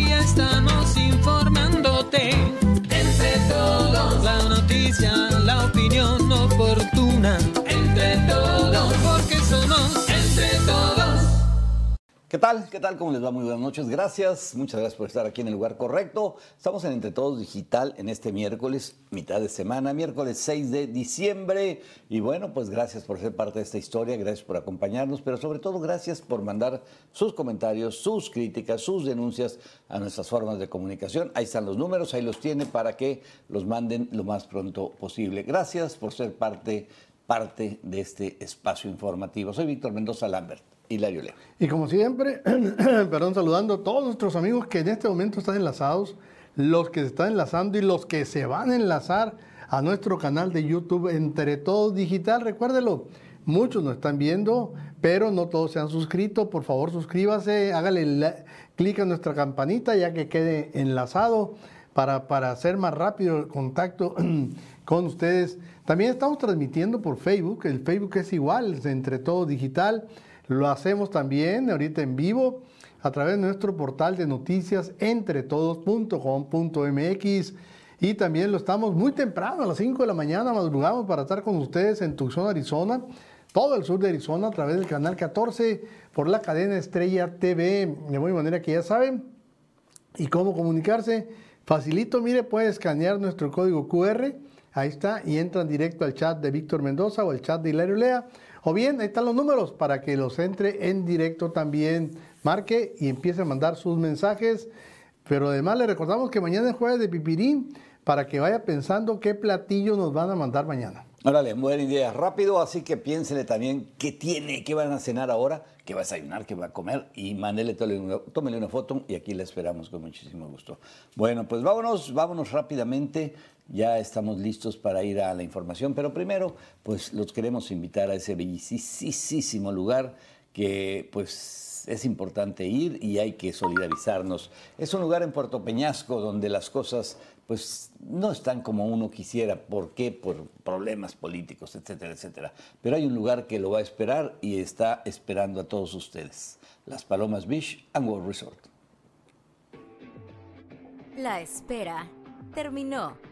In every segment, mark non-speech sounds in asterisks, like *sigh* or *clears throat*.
estamos informándote. ¿Qué tal? ¿Qué tal? ¿Cómo les va? Muy buenas noches. Gracias. Muchas gracias por estar aquí en el lugar correcto. Estamos en Entre Todos Digital en este miércoles, mitad de semana, miércoles 6 de diciembre. Y bueno, pues gracias por ser parte de esta historia, gracias por acompañarnos, pero sobre todo gracias por mandar sus comentarios, sus críticas, sus denuncias a nuestras formas de comunicación. Ahí están los números, ahí los tiene para que los manden lo más pronto posible. Gracias por ser parte, parte de este espacio informativo. Soy Víctor Mendoza Lambert. Hilario. Y como siempre, *clears throat* perdón, saludando a todos nuestros amigos que en este momento están enlazados, los que se están enlazando y los que se van a enlazar a nuestro canal de YouTube Entre Todos Digital. Recuérdelo, muchos nos están viendo, pero no todos se han suscrito. Por favor, suscríbase, hágale clic en nuestra campanita ya que quede enlazado para, para hacer más rápido el contacto *clears throat* con ustedes. También estamos transmitiendo por Facebook. El Facebook es igual, es Entre Todos Digital. Lo hacemos también ahorita en vivo a través de nuestro portal de noticias entretodos.com.mx y también lo estamos muy temprano, a las 5 de la mañana, madrugamos para estar con ustedes en Tucson, Arizona, todo el sur de Arizona a través del canal 14 por la cadena Estrella TV, de muy manera que ya saben. ¿Y cómo comunicarse? Facilito, mire, puede escanear nuestro código QR, ahí está, y entran directo al chat de Víctor Mendoza o al chat de Hilario Lea o bien, ahí están los números para que los entre en directo también. Marque y empiece a mandar sus mensajes. Pero además le recordamos que mañana es jueves de pipirín para que vaya pensando qué platillo nos van a mandar mañana. Órale, buena idea. Rápido, así que piénsele también qué tiene, qué van a cenar ahora, qué va a desayunar, qué va a comer y mándele, tómele una foto y aquí la esperamos con muchísimo gusto. Bueno, pues vámonos, vámonos rápidamente. Ya estamos listos para ir a la información, pero primero, pues los queremos invitar a ese bellísimo lugar que pues es importante ir y hay que solidarizarnos. Es un lugar en Puerto Peñasco donde las cosas pues no están como uno quisiera. ¿Por qué? Por problemas políticos, etcétera, etcétera. Pero hay un lugar que lo va a esperar y está esperando a todos ustedes. Las Palomas Beach and World Resort. La espera terminó.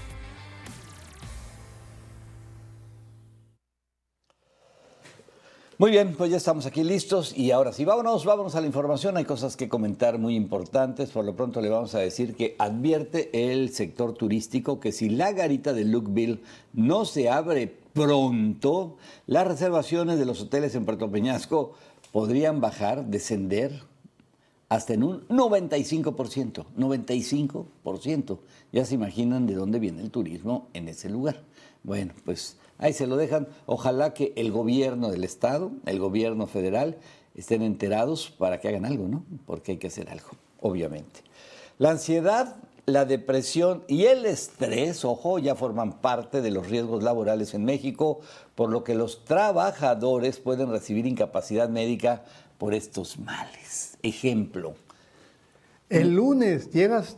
Muy bien, pues ya estamos aquí listos y ahora sí, vámonos, vámonos a la información. Hay cosas que comentar muy importantes. Por lo pronto le vamos a decir que advierte el sector turístico que si la garita de Lookville no se abre pronto, las reservaciones de los hoteles en Puerto Peñasco podrían bajar, descender hasta en un 95%, 95%. Ya se imaginan de dónde viene el turismo en ese lugar. Bueno, pues ahí se lo dejan. Ojalá que el gobierno del estado, el gobierno federal, estén enterados para que hagan algo, ¿no? Porque hay que hacer algo, obviamente. La ansiedad la depresión y el estrés, ojo, ya forman parte de los riesgos laborales en México, por lo que los trabajadores pueden recibir incapacidad médica por estos males. Ejemplo. El lunes llegas...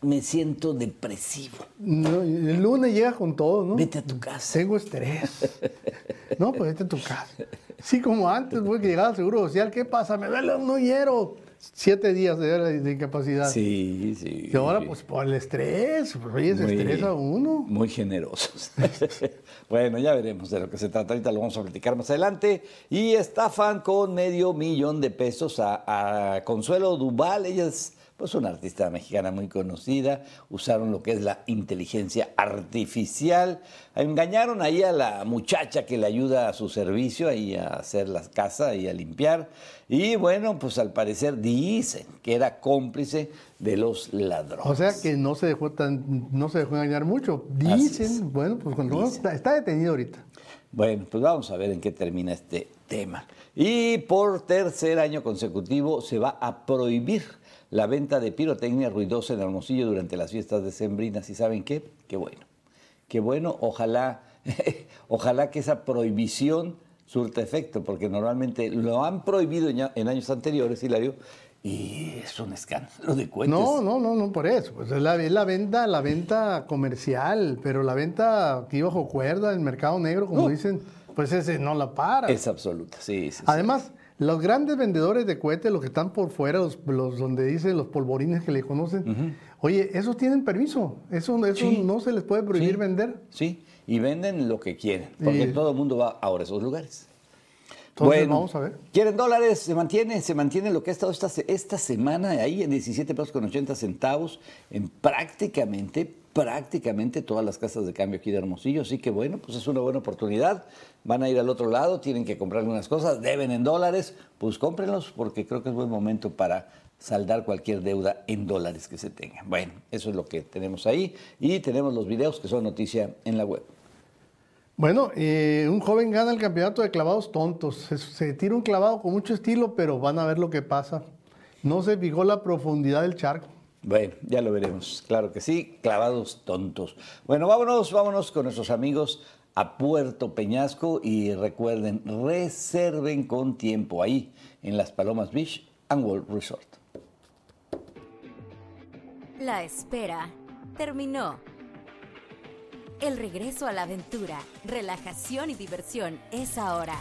Me siento depresivo. el lunes llegas con todo, ¿no? Vete a tu casa. Tengo estrés. no, pues vete a tu casa. Sí, como antes, güey, que llegaba al Seguro Social, ¿qué pasa? Me duele un hiero siete días de, de incapacidad. Sí, sí. Y ahora, pues por el estrés, pues, se estresa uno. Muy generosos. *laughs* bueno, ya veremos de lo que se trata. Ahorita lo vamos a platicar más adelante. Y estafan con medio millón de pesos a, a Consuelo Duval. Ella es pues una artista mexicana muy conocida, usaron lo que es la inteligencia artificial, engañaron ahí a la muchacha que le ayuda a su servicio, ahí a hacer la casa y a limpiar, y bueno, pues al parecer dicen que era cómplice de los ladrones. O sea que no se dejó tan, no se dejó engañar mucho. Dicen, bueno, pues cuando Está, está detenido ahorita. Bueno, pues vamos a ver en qué termina este tema. Y por tercer año consecutivo se va a prohibir la venta de pirotecnia ruidosa en Hermosillo durante las fiestas decembrinas. ¿Y saben qué? Qué bueno. Qué bueno. Ojalá, *laughs* ojalá que esa prohibición surta efecto, porque normalmente lo han prohibido en, años anteriores, Hilario, y es un escándalo de cuentas. No, no, no, no por eso. Pues es la, es la venta, la venta comercial, pero la venta aquí bajo cuerda, el mercado negro, como No. dicen, pues ese no la para. Es absoluta, sí, sí, sí. Los grandes vendedores de cohetes, los que están por fuera, los, los donde dicen los polvorines que le conocen, oye, esos tienen permiso. Eso, eso Sí. no se les puede prohibir Sí. vender. Sí, y venden lo que quieren, porque Y- todo el mundo va ahora a esos lugares. Entonces, vamos a ver. ¿Quieren dólares? Se mantiene, se mantiene lo que ha estado esta, esta semana ahí en 17 pesos con 80 centavos en prácticamente, prácticamente todas las casas de cambio aquí de Hermosillo. Así que bueno, pues es una buena oportunidad. Van a ir al otro lado, tienen que comprar algunas cosas, deben en dólares, pues cómprenlos porque creo que es buen momento para saldar cualquier deuda en dólares que se tenga. Bueno, eso es lo que tenemos ahí y tenemos los videos que son noticia en la web. Bueno, eh, un joven gana el campeonato de clavados tontos. Se, se tira un clavado con mucho estilo, pero van a ver lo que pasa. No se fijó la profundidad del charco. Bueno, ya lo veremos. Claro que sí, clavados tontos. Bueno, vámonos, vámonos con nuestros amigos a Puerto Peñasco y recuerden, reserven con tiempo ahí en Las Palomas Beach and World Resort. La espera terminó. El regreso a la aventura, relajación y diversión es ahora.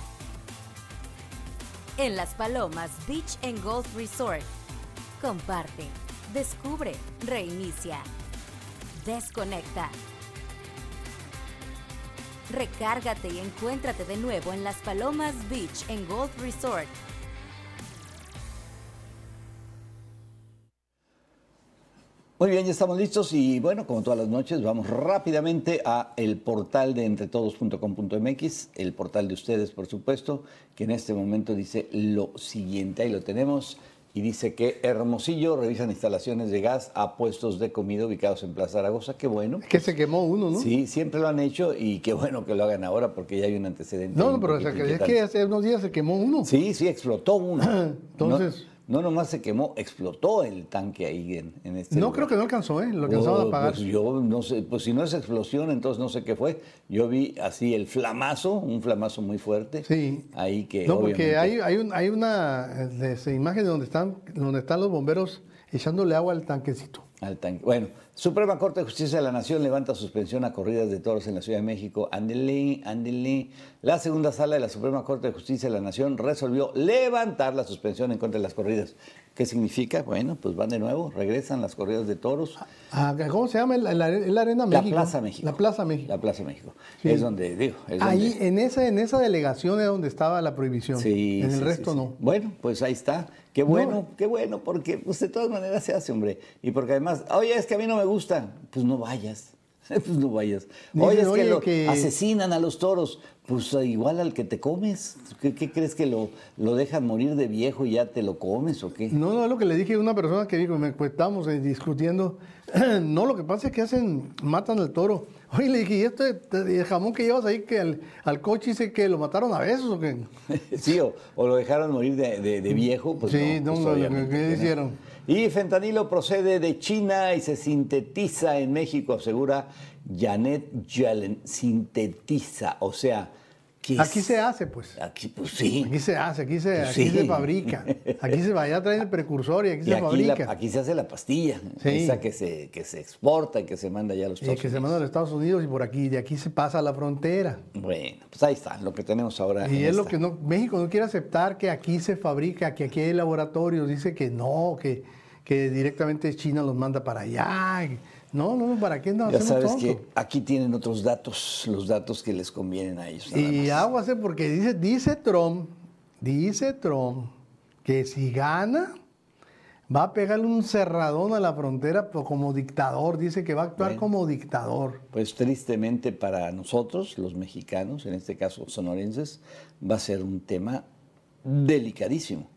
En Las Palomas Beach and Golf Resort. Comparte, descubre, reinicia, desconecta. Recárgate y encuéntrate de nuevo en Las Palomas Beach and Golf Resort. Muy bien, ya estamos listos y bueno, como todas las noches, vamos rápidamente a el portal de entretodos.com.mx, el portal de ustedes, por supuesto, que en este momento dice lo siguiente, ahí lo tenemos, y dice que Hermosillo revisan instalaciones de gas a puestos de comida ubicados en Plaza Zaragoza, qué bueno. Es que se quemó uno, ¿no? Sí, siempre lo han hecho y qué bueno que lo hagan ahora porque ya hay un antecedente. No, no, pero o sea, poquito que es que hace unos días se quemó uno. Sí, sí, explotó uno. *clears throat* Entonces- No, no nomás se quemó, explotó el tanque ahí en, en este No lugar. creo que no alcanzó, ¿eh? Lo alcanzaron Oh, a apagar. Pues yo no sé, pues si no es explosión, entonces no sé qué fue. Yo vi así el flamazo, un flamazo muy fuerte. Sí. Ahí que No, porque hay, hay, un- hay una de imagen donde están, donde están los bomberos echándole agua al tanquecito. Bueno, Suprema Corte de Justicia de la Nación levanta suspensión a corridas de toros en la Ciudad de México. Ándele, ándele. La segunda sala de la Suprema Corte de Justicia de la Nación resolvió levantar la suspensión en contra de las corridas. ¿Qué significa? Bueno, pues van de nuevo, regresan las corridas de toros. Ah, ¿Cómo se llama? El, el are- el Arena La México. Plaza México. La Plaza México. La Plaza México. Sí. Es donde, digo, es Ahí, donde- en esa, en esa delegación es donde estaba la prohibición. Sí, en el sí, resto sí, no. Bueno, pues ahí está. Qué bueno, qué bueno, porque pues, de todas maneras se hace, hombre. Y porque además, oye, es que a mí no me gusta, pues no vayas. *laughs* Pues no vayas. Oye, es que, oye, lo que- asesinan a los toros. Pues eh, igual al que te comes. ¿Qué, qué crees que lo, lo dejan morir de viejo y ya te lo comes o qué? No, no, es lo que le dije a una persona que dijo, me pues, estábamos eh, discutiendo. *clears throat* no, lo que pasa es que hacen, matan al toro. *laughs* Oye, le dije, ¿y este el jamón que llevas ahí que al, al coche dice que lo mataron a besos o qué? *laughs* sí, o, o lo dejaron morir de, de- de viejo. Pues Sí, no, no, pues no, ¿qué que no. hicieron? Y fentanilo procede de China y se sintetiza en México, asegura Janet Yellen. Sintetiza, o sea, que Aquí es- se hace, pues. Aquí, pues sí. Aquí se hace, aquí se, Pues aquí sí. se fabrica. Aquí se va, allá traen el precursor y aquí Y se aquí, la- fabrica. aquí se hace la pastilla, Sí. esa que se, que se exporta y que se manda ya a los Y Estados que se Unidos. manda a los Estados Unidos y por aquí, de aquí se pasa a la frontera. Bueno, pues ahí está, lo que tenemos ahora. Y es lo esta. que no, México no quiere aceptar que aquí se fabrica, que aquí hay laboratorios, dice que no, que, que directamente China los manda para allá. No, no, ¿para qué no Ya sabes tonto? que aquí tienen otros datos, los datos que les convienen a ellos. Y más. aguas, ¿eh? porque dice, dice Trump, dice Trump, que si gana, va a pegarle un cerradón a la frontera pero como dictador. Dice que va a actuar Bueno. como dictador. Pues tristemente para nosotros, los mexicanos, en este caso sonorenses, va a ser un tema delicadísimo,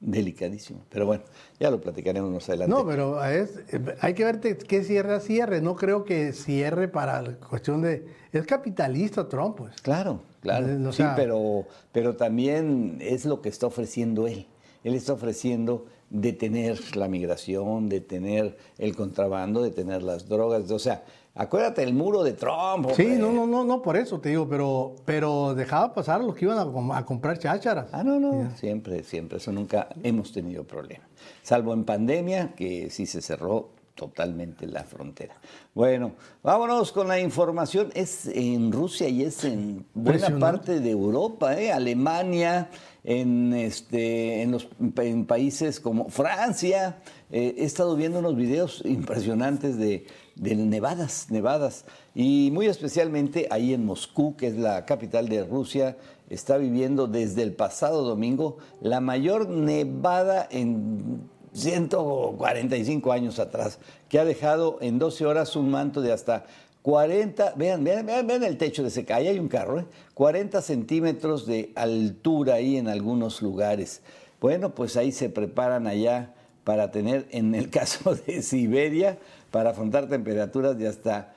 delicadísimo. Pero bueno, ya lo platicaremos más adelante. No, pero es- hay que ver qué cierre a cierre. No creo que cierre para la cuestión de... Es capitalista Trump, pues. Claro, claro. Eh, sí, pero, pero también es lo que está ofreciendo él. Él está ofreciendo detener la migración, detener el contrabando, detener las drogas. O sea, Acuérdate el muro de Trump. Sí, no, no, no, no, por eso te digo, pero, pero dejaba pasar a los que iban a, com- a comprar chácharas. Ah, no, no, siempre, siempre, eso nunca hemos tenido problema. Salvo en pandemia, que sí se cerró totalmente la frontera. Bueno, vámonos con la información. Es en Rusia y es en buena parte de Europa, ¿eh? Alemania, en, este, en los en países como Francia. Eh, he estado viendo unos videos impresionantes de, de nevadas, nevadas. Y muy especialmente ahí en Moscú, que es la capital de Rusia, está viviendo desde el pasado domingo la mayor nevada en 145 años atrás, que ha dejado en 12 horas un manto de hasta 40, vean, vean, vean, el techo de ese calle, hay un carro, ¿eh? 40 centímetros de altura ahí en algunos lugares. Bueno, pues ahí se preparan allá para tener, en el *laughs* caso de Siberia, para afrontar temperaturas de hasta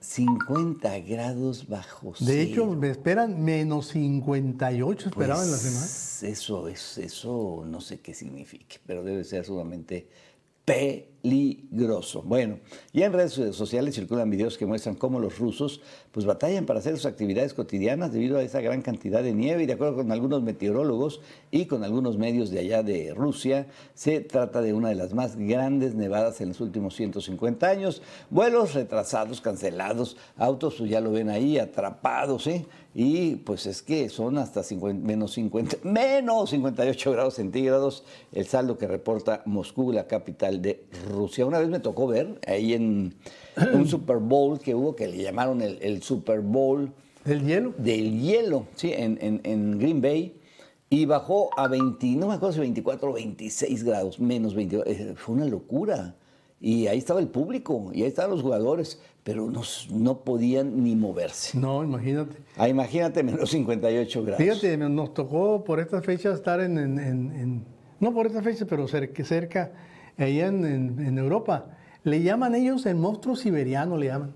50 grados bajo De cero. hecho, me esperan menos 58, esperaban la Pues, semana. Eso es, eso no sé qué signifique, pero debe ser sumamente peligroso. Bueno, y en redes sociales circulan videos que muestran cómo los rusos pues batallan para hacer sus actividades cotidianas debido a esa gran cantidad de nieve y de acuerdo con algunos meteorólogos y con algunos medios de allá de Rusia, se trata de una de las más grandes nevadas en los últimos 150 años. Vuelos retrasados, cancelados, autos pues ya lo ven ahí atrapados, ¿eh? Y pues es que son hasta 50 menos 50, *laughs* menos 58 grados centígrados el saldo que reporta Moscú, la capital de Rusia. Una vez me tocó ver ahí en *clears throat* un Super Bowl que hubo que le llamaron el, el Super Bowl ¿Del hielo? del hielo, sí, en, en- en Green Bay. Y bajó a 20, no me acuerdo si 24 o 26 grados, menos 22. eh, Fue una locura. Y ahí estaba el público, y ahí estaban los jugadores, pero no, no podían ni moverse. No, imagínate. Ah, imagínate, menos 58 grados. Fíjate, nos tocó por estas fechas estar en, en- no por estas fechas, pero cerca, cerca allá en, en- en Europa. Le llaman ellos el monstruo siberiano, le llaman.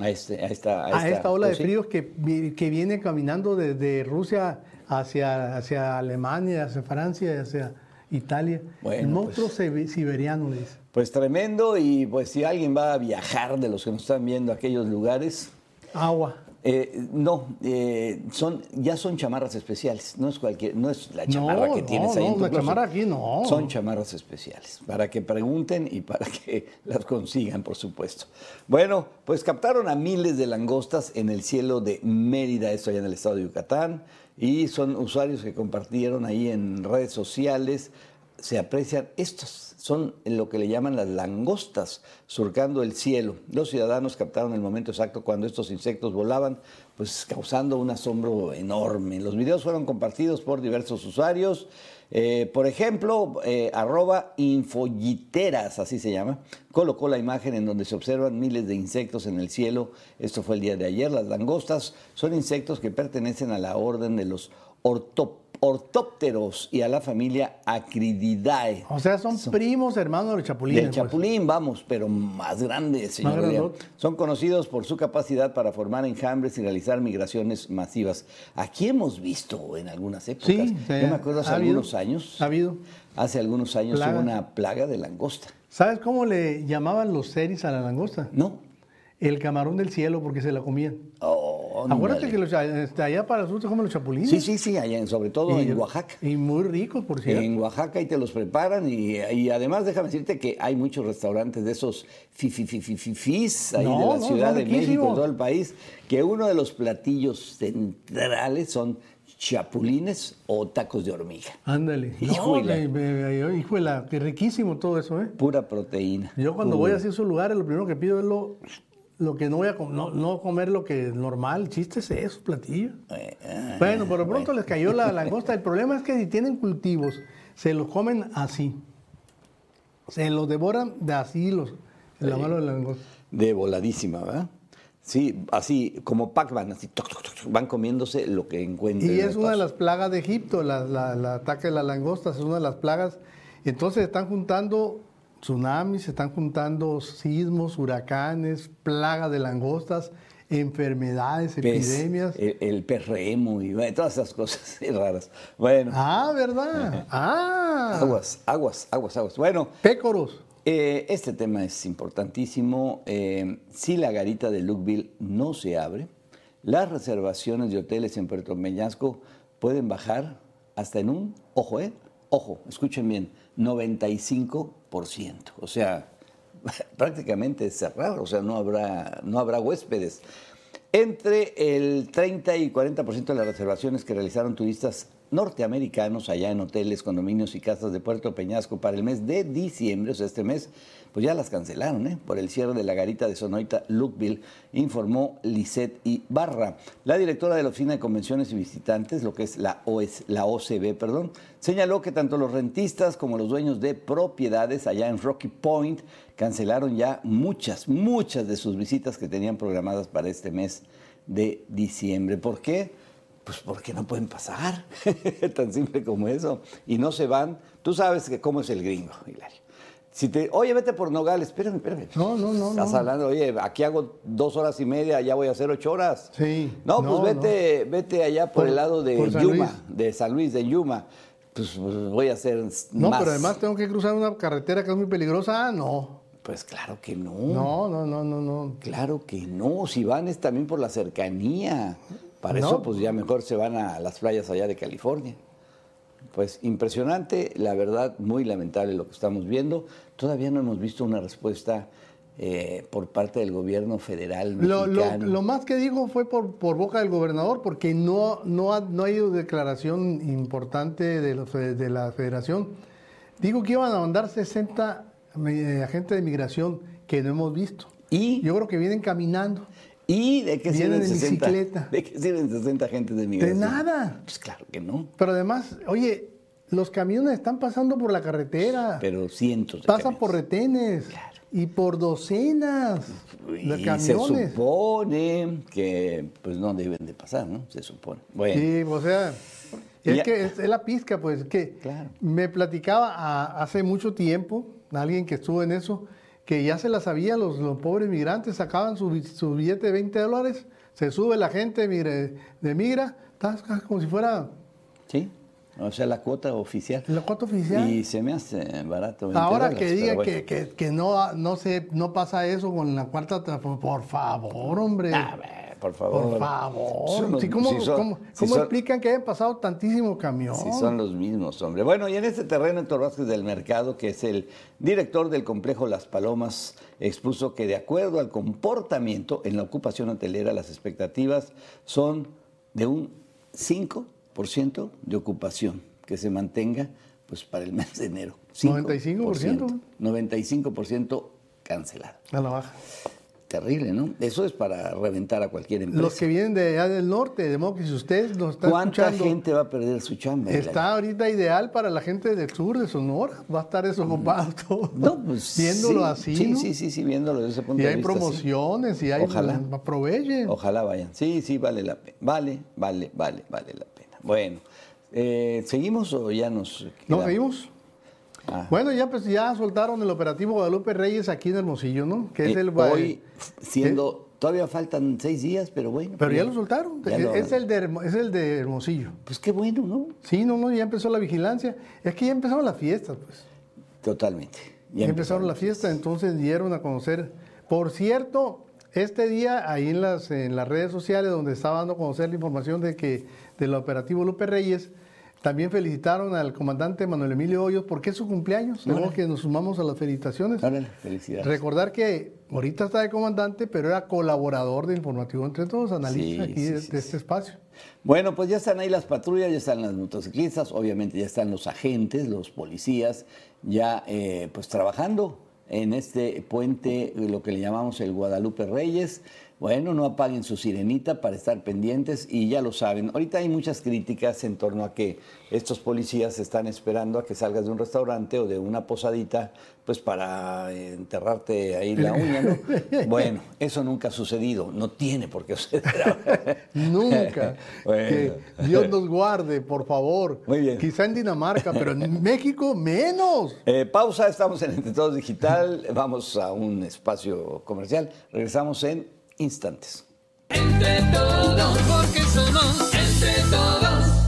A, este, a esta, A esta ola de pues sí. fríos que, que viene caminando desde Rusia hacia, hacia Alemania, hacia Francia hacia Italia. Bueno, el monstruo pues. sibe- siberiano, le dice. Pues tremendo, y pues si alguien va a viajar de los que nos están viendo a aquellos lugares, Agua. Eh, no, eh, son, ya son chamarras especiales, no es cualquier, no es la chamarra No, que no, tienes ahí no, en tu la chamarra aquí no. Son chamarras especiales, para que pregunten y para *laughs* que las consigan, por supuesto. Bueno, pues captaron a miles de langostas en el cielo de Mérida, esto allá en el estado de Yucatán, y son usuarios que compartieron ahí en redes sociales, se aprecian estos, son lo que le llaman las langostas surcando el cielo. Los ciudadanos captaron el momento exacto cuando estos insectos volaban, pues causando un asombro enorme. Los videos fueron compartidos por diversos usuarios. Eh, por ejemplo, eh, arroba infolliteras, así se llama, colocó la imagen en donde se observan miles de insectos en el cielo. Esto fue el día de ayer. Las langostas son insectos que pertenecen a la orden de los ortop- ortópteros y a la familia Acrididae. O sea, son, primos hermanos de los chapulines. Del pues. chapulín, vamos, pero más grandes, señor. Más. Son conocidos por su capacidad para formar enjambres y realizar migraciones masivas. Aquí hemos visto en algunas épocas. Sí, Yo me acuerdo hace ha habido, algunos años. ha habido. Hace algunos años Plaga. hubo una plaga de langosta. ¿Sabes cómo le llamaban los seris a la langosta? ¿No? El camarón del cielo porque se la comían. Oh, Acuérdate que los, este, allá para el sur se comen los chapulines. Sí, sí, sí, allá, sobre todo Y- en Oaxaca. Y muy ricos, por cierto. En Oaxaca y te los preparan y, y además déjame decirte que hay muchos restaurantes de esos fififififis ahí No, de la no, Ciudad de México, de todo el país, que uno de los platillos centrales son chapulines o tacos de hormiga. Ándale. *laughs* Híjole. No, qué riquísimo todo eso, ¿eh? Pura proteína. Yo cuando Pura. voy a esos lugares, lo primero que pido es lo, lo que no voy a com- no, no comer lo que es normal. Chiste es eso, platillo. Eh, Bueno, por lo pronto les cayó la langosta. El problema es que si tienen cultivos, se los comen así. Se los devoran de así los, la mano de la langosta. De voladísima, ¿verdad? Sí, así como Pac-Man, así toc, toc, van comiéndose lo que encuentren. Y es una de las plagas de Egipto, la, la- la ataque de las langostas, es una de las plagas. Entonces están juntando tsunamis, se están juntando sismos, huracanes, plagas de langostas, enfermedades, Pez, epidemias. El, el pez remo y todas esas cosas *laughs* raras. Bueno, Ah, ¿verdad? Ah, aguas, aguas, aguas, aguas. Bueno, pécoros. Eh, este tema es importantísimo. Eh, si la garita de Lukeville no se abre, las reservaciones de hoteles en Puerto Peñasco pueden bajar hasta en un, ojo, eh, ojo, escuchen bien, 95%. O sea, *laughs* prácticamente cerrado, o sea, no habrá, no habrá huéspedes. Entre el 30 y 40% de las reservaciones que realizaron turistas norteamericanos allá en hoteles, condominios y casas de Puerto Peñasco para el mes de diciembre, o sea, este mes, pues ya las cancelaron, ¿eh? Por el cierre de la garita de Sonoita Lukeville, informó Lisette Ibarra. La directora de la Oficina de Convenciones y Visitantes, lo que es la, la OCB, perdón, señaló que tanto los rentistas como los dueños de propiedades allá en Rocky Point cancelaron ya muchas, muchas de sus visitas que tenían programadas para este mes de diciembre. ¿Por qué? Pues porque no pueden pasar, *laughs* tan simple como eso. Y no se van. Tú sabes que cómo es el gringo, Hilario. Si te, oye, vete por Nogales, espérame, espérame. No, no, no. Estás no. hablando, oye, aquí hago dos horas y media, ya voy a hacer ocho horas. Sí. No, pues No, vete, vete allá por, Por- el lado de Yuma, Luis. de San Luis, de Yuma. Pues, pues, voy a hacer No, más. pero además tengo que cruzar una carretera que es muy peligrosa. Ah, no. Pues claro que no. No, no, no, no, no. Claro que no. Si van es también por la cercanía. Para eso, pues ya mejor se van a las playas allá de California. Pues impresionante, la verdad, muy lamentable lo que estamos viendo. Todavía no hemos visto una respuesta eh, por parte del gobierno federal Lo, lo- mexicano. lo más que dijo fue por, por boca del gobernador, porque no, no, ha, no ha ido declaración importante de, los de la federación. Digo que iban a mandar 60 eh, agentes de migración que no hemos visto. ¿Y? Yo creo que vienen caminando. ¿Y de qué sirven en 60? bicicleta. ¿De qué sirven 60 agentes de De migración? nada. Pues claro que no. Pero además, oye, los camiones están pasando por la carretera. Pero cientos de Pasan camiones. por retenes. Claro. Y por docenas de Y se camiones. supone que pues no deben de pasar, ¿no? Se supone. Bueno. Sí, o sea, es Ya- que es, es la pizca, pues, que Claro. me platicaba a- hace mucho tiempo, alguien que estuvo en eso, que ya se la sabía, los, los pobres migrantes sacaban su, su billete de 20 dólares, se sube la gente mire, de migra, está como si fuera Sí. O sea, la cuota oficial. la cuota oficial. Y se me hace barato. 20 Ahora dólares, que diga bueno. que, que- que no, no, se, no pasa eso con la cuarta, por favor, hombre. A ver, por favor. Por favor. Los- Sí, ¿Cómo, si son- cómo- si cómo son- explican que hayan pasado tantísimo camión? Si son los mismos, hombre. Bueno, y en este terreno, Héctor Vázquez del Mercado, que es el director del complejo Las Palomas, expuso que de acuerdo al comportamiento en la ocupación hotelera, las expectativas son de un 5% de ocupación que se mantenga pues para el mes de enero. 95%. 95% cancelado. A la baja. Terrible, ¿no? Eso es para reventar a cualquier empresa. Los que vienen de allá del norte, de modo que si ustedes nos están ¿Cuánta escuchando, gente va a perder su chamba? está ahorita ideal para la gente del sur de Sonora. Va a estar desocupado todo. No, pues, *laughs* Viéndolo sí, así, Sí, ¿no? sí, sí, sí, viéndolo desde ese punto Y de hay vista. sí. promociones y hay... Ojalá. Aprovechen. Ojalá vayan. Sí, sí, vale la pena. Vale, vale, vale, vale la pena. Bueno, eh, ¿seguimos o ya nos ¿No quedamos? seguimos? Ah. Bueno, ya pues ya soltaron el operativo Guadalupe Reyes aquí en Hermosillo, ¿no? Que es Eh, el... hoy, siendo, todavía faltan seis días, pero bueno. Pero ya lo soltaron. ya es, lo- es el de, es el de Hermosillo. Pues qué bueno, ¿no? Sí, no, no, ya empezó la vigilancia. Es que ya empezaron las fiestas, pues. Totalmente. Ya empezaron la fiesta, entonces dieron a conocer. Por cierto, este día ahí en las, en las redes sociales donde estaba dando a conocer la información de que del operativo Lupe Reyes, también felicitaron al comandante Manuel Emilio Hoyos porque es su cumpleaños, Órale. que nos sumamos a las felicitaciones. Órale, felicidades. Recordar que ahorita está de comandante, pero era colaborador de Informativo Entre Todos, analista Sí, aquí sí, de, sí, de este espacio. Bueno, pues ya están ahí las patrullas, ya están las motociclistas, obviamente ya están los agentes, los policías, ya eh, pues trabajando en este puente, lo que le llamamos el Guadalupe Reyes. Bueno, no apaguen su sirenita para estar pendientes y ya lo saben. Ahorita hay muchas críticas en torno a que estos policías están esperando a que salgas de un restaurante o de una posadita, pues para enterrarte ahí la uña, ¿no? *laughs* Bueno, eso nunca ha sucedido, no tiene por qué suceder. *laughs* Nunca. *laughs* Bueno. Que Dios nos guarde, por favor. Muy bien. Quizá en Dinamarca, pero en México menos. Eh, pausa, estamos en Entre Todos Digital, vamos a un espacio comercial, regresamos en instantes. Entre todos, porque somos entre todos.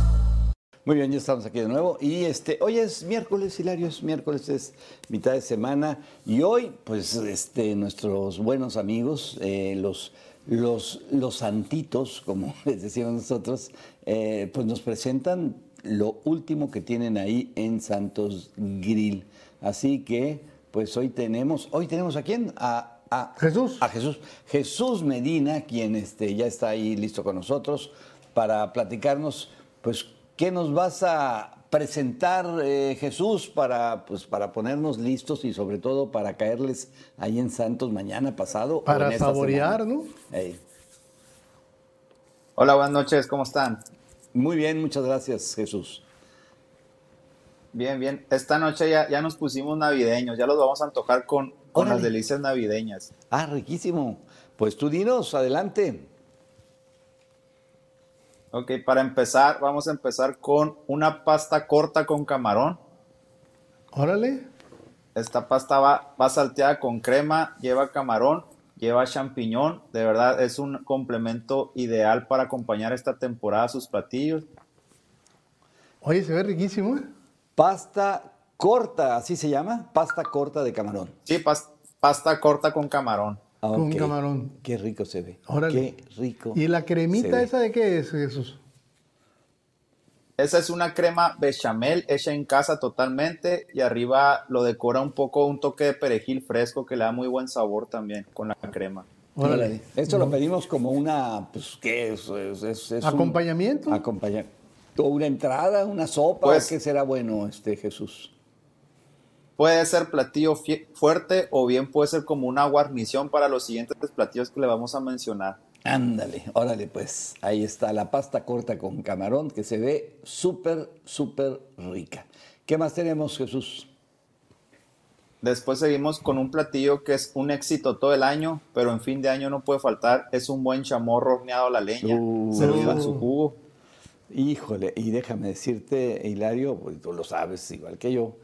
Muy bien, ya estamos aquí de nuevo. Y este, hoy es miércoles, Hilario, es miércoles, es mitad de semana. Y hoy, pues, este, nuestros buenos amigos, eh, los, los, los santitos, como *laughs* les decimos nosotros, eh, pues nos presentan lo último que tienen ahí en Santos Grill. Así que, pues hoy tenemos, hoy tenemos a quién? A, a Jesús. A Jesús. Jesús Medina, quien este, ya está ahí listo con nosotros para platicarnos, pues, ¿qué nos vas a presentar, eh, Jesús, para, pues, para ponernos listos y sobre todo para caerles ahí en Santos mañana pasado? o Para en esta saborear? ¿no? Hola, buenas noches, ¿cómo están? Muy bien, muchas gracias, Jesús. Bien, bien. Esta noche ya, ya nos pusimos navideños, ya los vamos a antojar con, con las delicias navideñas. Ah, riquísimo. Pues tú dinos, adelante. Ok, para empezar, vamos a empezar con una pasta corta con camarón. Órale. Esta pasta va, va salteada con crema, lleva camarón, lleva champiñón. De verdad, es un complemento ideal para acompañar esta temporada a sus platillos. Oye, se ve riquísimo. ¿eh? Pasta corta, así se llama, pasta corta de camarón. Sí, pas- pasta corta con camarón. Ah, Con camarón. Qué rico se ve. Órale. Qué rico. ¿Y la cremita ve. esa de qué es, Jesús? Esa es una crema bechamel hecha en casa totalmente y arriba lo decora un poco un toque de perejil fresco que le da muy buen sabor también con la crema. Órale. Esto lo pedimos como una, pues, ¿qué es? Es- es- es un- ¿Acompañamiento? O una entrada, una sopa, Pues- ¿qué será bueno, este Jesús? Puede ser platillo fuerte o bien puede ser como una guarnición para los siguientes platillos que le vamos a mencionar. Ándale, órale, pues ahí está la pasta corta con camarón que se ve súper, súper rica. ¿Qué más tenemos, Jesús? Después seguimos con un platillo que es un éxito todo el año, pero en fin de año no puede faltar. Es un buen chamorro horneado a la leña, Uh. servido en su jugo. Híjole, y déjame decirte, Hilario, pues tú lo sabes igual que yo,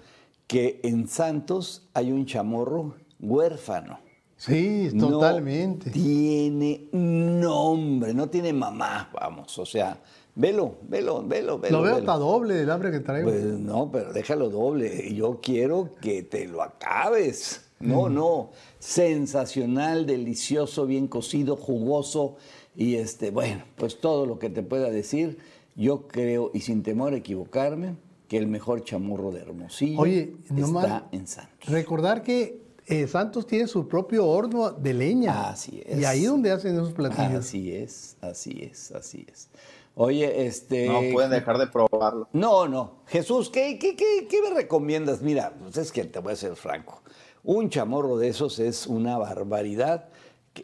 que en Santos hay un chamorro huérfano. Sí, No totalmente. tiene nombre, no tiene mamá, vamos, o sea, velo, velo, velo, velo. Lo veo velo. hasta doble del hambre que traigo. Pues no, pero déjalo doble. Yo quiero que te lo acabes. No, no. Sensacional, delicioso, bien cocido, jugoso. Y este, bueno, pues todo lo que te pueda decir, yo creo, y sin temor a equivocarme, que el mejor chamorro de Hermosillo Oye, nomás está en Santos. recordar que eh, Santos tiene su propio horno de leña. Así es. Y ahí donde hacen esos platillos. Así es, así es, así es. Oye, este. No pueden dejar de probarlo. No, no. Jesús, ¿qué, qué, qué, qué me recomiendas? Mira, pues es que te voy a ser franco. Un chamorro de esos es una barbaridad.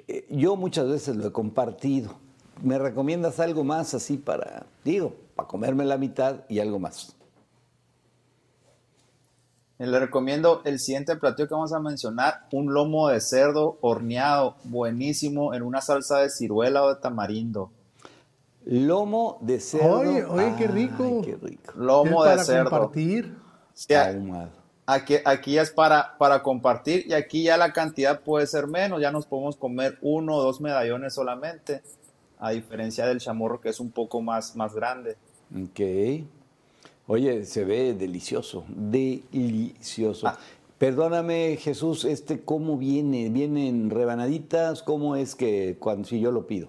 eh, Yo muchas veces lo he compartido. ¿Me recomiendas algo más así para, digo, para comerme la mitad y algo más? Eh, Le recomiendo el siguiente platillo que vamos a mencionar, un lomo de cerdo horneado, buenísimo, en una salsa de ciruela o de tamarindo. Lomo de cerdo. Oye, oye, qué Ay, rico. qué rico. Lomo Es de para cerdo. compartir. Sí, aquí, aquí es para, para compartir y aquí ya la cantidad puede ser menos, ya nos podemos comer uno o dos medallones solamente, a diferencia del chamorro que es un poco más, más grande. Ok. Oye, se ve delicioso, delicioso. Ah. Perdóname, Jesús, este cómo viene, vienen rebanaditas, ¿cómo es que cuando si yo lo pido?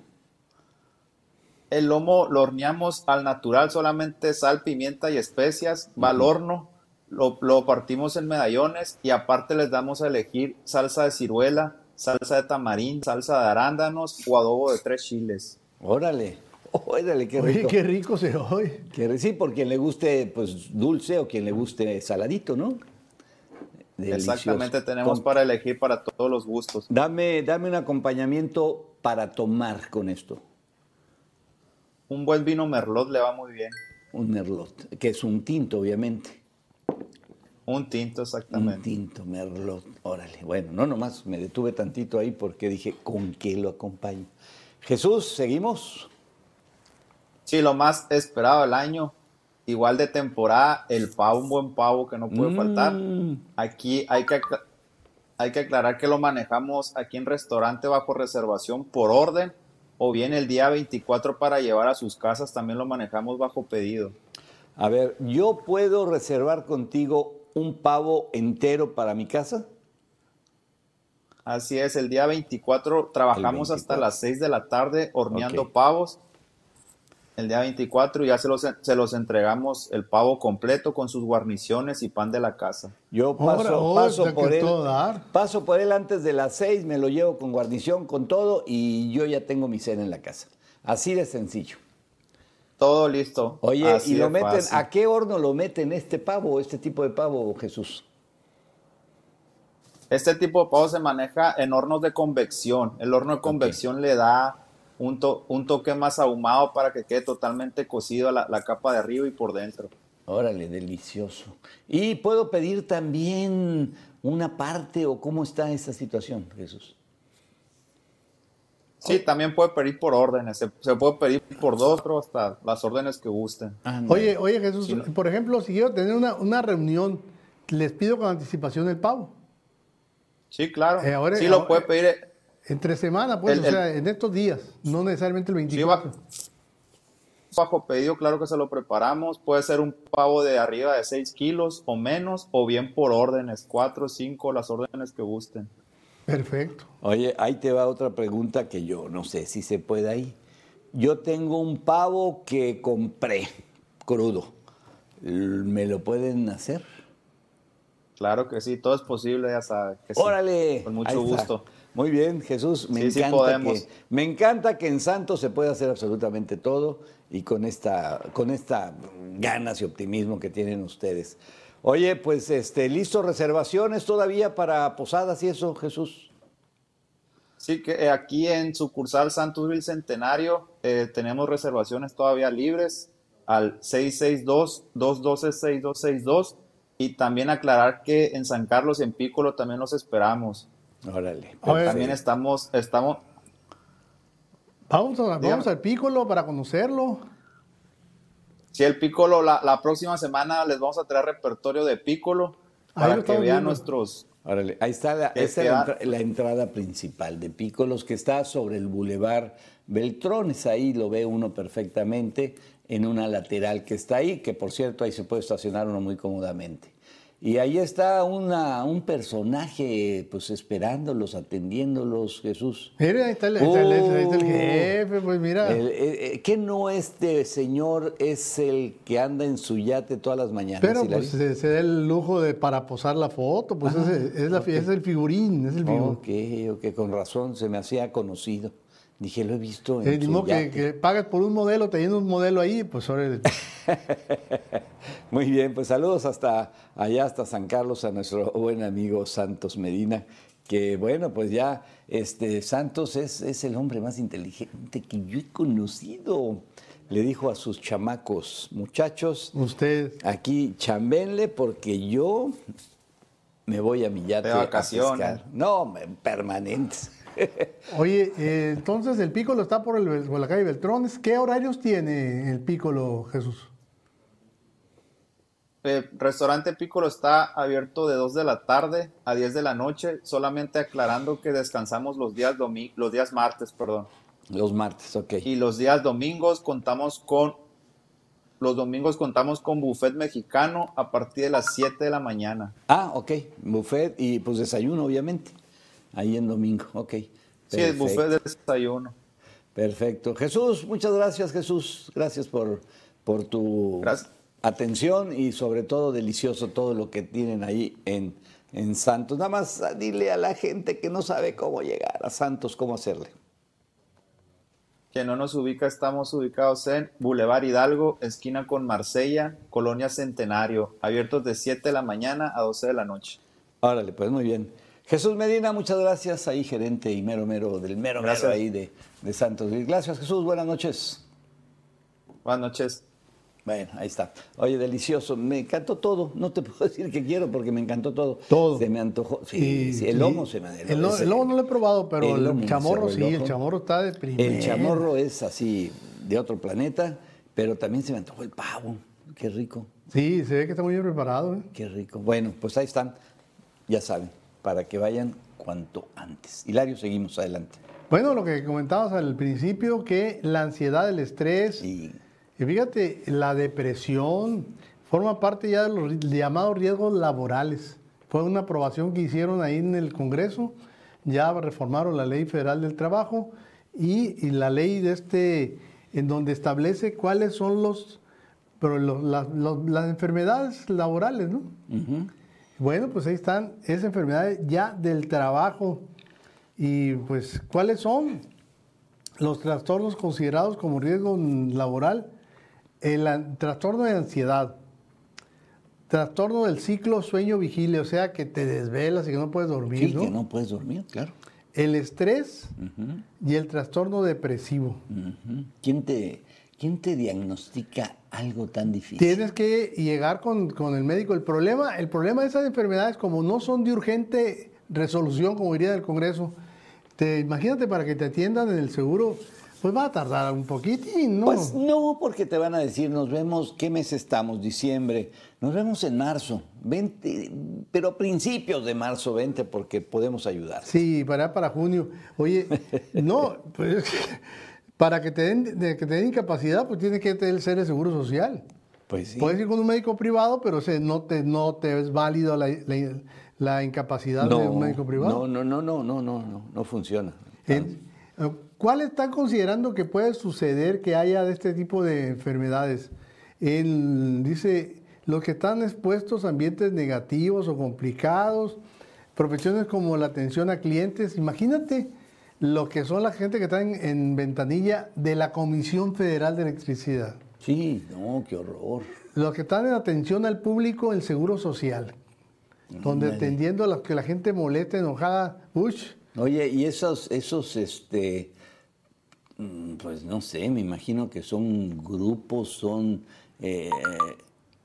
El lomo lo horneamos al natural, solamente sal, pimienta y especias, va al horno, lo, lo partimos en medallones y aparte les damos a elegir salsa de ciruela, salsa de tamarindo, salsa de arándanos o adobo de tres chiles. Órale, *laughs* órale, qué Oye, rico. qué rico se oye. Sí, por quien le guste pues dulce o quien le guste saladito, ¿no? Delicioso. Exactamente, tenemos Con- para elegir para todos los gustos. Dame, dame un acompañamiento para tomar con esto. Un buen vino merlot le va muy bien. Un merlot, que es un tinto, obviamente. Un tinto, Un exactamente. tinto, merlot, órale. Bueno, no nomás me detuve tantito ahí porque dije, ¿con qué lo acompaño? Jesús, ¿seguimos? Sí, lo más esperado del año, igual de temporada, el pavo, un buen pavo que no puede faltar. Mm, Aquí hay que, hay que aclarar que lo manejamos aquí en restaurante bajo reservación por orden o bien el día 24 para llevar a sus casas también lo manejamos bajo pedido. A ver, ¿yo puedo reservar contigo un pavo entero para mi casa? Así es, el día 24 trabajamos hasta 24. las 6 de la tarde horneando pavos. El día 24 ya se los, se los entregamos el pavo completo con sus guarniciones y pan de la casa. Yo Ahora, paso, oh, paso por él. dar. Paso por él antes de las seis, me lo llevo con guarnición, con todo, y yo ya tengo mi cena en la casa. Así de sencillo. Todo listo. Oye, así ¿y lo meten? fácil. ¿A qué horno lo meten este pavo, este tipo de pavo, Jesús? Este tipo de pavo se maneja en hornos de convección. El horno de convección le da un, to- un toque más ahumado para que quede totalmente cocido la, la capa de arriba y por dentro. Órale, delicioso. ¿Y puedo pedir también una parte o cómo está esta situación, Jesús? Sí, también puede pedir por órdenes. Se, se puede pedir por dos, pero hasta las órdenes que gusten. Oye, oye Jesús, por ejemplo, si quiero tener una, una reunión, les pido con anticipación el pago. Sí, claro. Eh, ahora- sí, lo ahora- puede pedir. eh, Entre semana, pues, El- o el- sea, en estos días, no necesariamente el Sí, va- 24. bajo pedido, claro que se lo preparamos. Puede ser un pavo de arriba de 6 kilos o menos, o bien por órdenes, 4 o 5, las órdenes que gusten. Perfecto. Oye, ahí te va otra pregunta que yo no sé si se puede ahí. Yo tengo un pavo que compré crudo. ¿Me lo pueden hacer? Claro que sí, todo es posible, ya sabe. que sí. Órale. Con mucho gusto. Muy bien, Jesús. Me Sí, sí encanta podemos. que me encanta que en Santos se puede hacer absolutamente todo y con esta con esta ganas y optimismo que tienen ustedes. Oye, pues este, listo reservaciones todavía para posadas y eso, Jesús. Sí, que eh, aquí en sucursal Santos Bicentenario eh, tenemos reservaciones todavía libres al 662-212-6262 y también aclarar que en San Carlos y en Pícolo también los esperamos. Órale. También estamos, estamos, Vamos, a- vamos al Pícolo para conocerlo. si el Pícolo, la, la próxima semana les vamos a traer repertorio de Pícolo Ahí para que vean viendo. nuestros... Órale, ahí está, la, Que esta es la, queda- entra- la entrada principal de Pícolos, que está sobre el bulevar Beltrones. Ahí lo ve uno perfectamente en una lateral que está ahí, que por cierto ahí se puede estacionar uno muy cómodamente. Y ahí está una, un personaje pues esperándolos, atendiéndolos, Jesús. Mire, ahí está el, ahí está el- ahí está el Uh. jefe, pues mira. El- eh, eh, ¿Qué no este señor es el que anda en su yate todas las mañanas? Pero Hilary? pues se, se da el lujo de para posar la foto, pues ese- es, la, es el figurín, es el figurín. Ok, ok, con razón, se me hacía conocido. Dije, lo he visto en modo que, pagas por un modelo, teniendo un modelo ahí, pues ahora *laughs* Muy bien, pues saludos hasta allá, hasta San Carlos, a nuestro buen amigo Santos Medina, que bueno, pues ya este Santos es, es el hombre más inteligente que yo he conocido. Le dijo a sus chamacos, muchachos, usted. aquí chambenle porque yo me voy a mi yate De a vacaciones. pescar. No, permanentes. Oye, eh, entonces el Pícolo está por, el, por la calle Beltrones. ¿Qué horarios tiene el Pícolo, Jesús? El restaurante Pícolo está abierto de 2 de la tarde a 10 de la noche, solamente aclarando que descansamos los días, domi- los días martes, perdón. Los martes, ok. Y los días domingos contamos con los domingos contamos con buffet mexicano a partir de las 7 de la mañana. Ah, ok. Buffet y pues desayuno, obviamente. Ahí en domingo, ok. Sí, el Perfecto. buffet de desayuno. Perfecto. Jesús, muchas gracias, Jesús. Gracias por, por tu Gracias. atención y sobre todo delicioso todo lo que tienen ahí en, en Santos. Nada más dile a la gente que no sabe cómo llegar a Santos, cómo hacerle. Que no nos ubica, estamos ubicados en Boulevard Hidalgo, esquina con Marsella, Colonia Centenario, abiertos de 7 de la mañana a 12 de la noche. Órale, pues muy bien. Jesús Medina, muchas gracias. Ahí gerente y mero mero del mero mero ahí de, de Santos. Gracias, Jesús. Buenas noches. Buenas noches. Bueno, ahí está. Oye, delicioso. Me encantó todo. No te *laughs* puedo decir que quiero porque me encantó todo. Todo. Se me antojó. Sí, Y- sí, el lomo se me El, el lomo no lo he probado, pero el chamorro sí, el chamorro está de primera. El chamorro es así de otro planeta, pero también se me antojó el pavo. Qué rico, Sí, se ve que está muy bien preparado. ¿eh? qué rico. Bueno, pues ahí están. Ya saben, para que vayan cuanto antes. Hilario, seguimos adelante. Bueno, lo que comentabas al principio, que la ansiedad, el estrés, Y Y fíjate, la depresión forma parte ya de los llamados riesgos laborales. Fue una aprobación que hicieron ahí en el Congreso, ya reformaron la Ley Federal del Trabajo y, y la ley de este, en donde establece cuáles son los, pero los- las- los- las enfermedades laborales, ¿no? Bueno, pues ahí están esas enfermedades ya del trabajo. Y pues, ¿cuáles son los trastornos considerados como riesgo laboral? El trastorno de ansiedad, trastorno del ciclo sueño-vigilia, o sea, que te desvelas y que no puedes dormir, Sí, ¿no? que no puedes dormir, claro. El estrés y el trastorno depresivo. ¿Quién te, quién te diagnostica algo tan difícil? Tienes que llegar con, con el médico. El problema, el problema de esas enfermedades, como no son de urgente resolución, como diría el Congreso, te, imagínate para que te atiendan en el seguro, pues va a tardar un poquitín, ¿no? Pues no, porque te van a decir, nos vemos, ¿qué mes estamos? Diciembre. Nos vemos en marzo. Vente, pero a principios de marzo, vente, porque podemos ayudar. Sí, para, para junio. Oye, no, pues para que te den, de- que te den incapacidad, pues tienes que tener ser el seguro social. Pues sí. Puedes ir con un médico privado, pero ese no te, no te es válido la, la- la incapacidad de un médico privado. no, no, no, no, no, no, no funciona. En- eh, ¿Cuál están considerando que puede suceder que haya de este tipo de enfermedades? Dice, los que están expuestos a ambientes negativos o complicados, profesiones como la atención a clientes, imagínate lo que son la gente que está en, en ventanilla de la Comisión Federal de Electricidad, Sí, no, qué horror. los que están en atención al público, el Seguro Social, donde atendiendo a los que la gente molesta, enojada, uch, Oye, y esos, esos, este, mm, pues no sé, me imagino que son grupos, son, eh,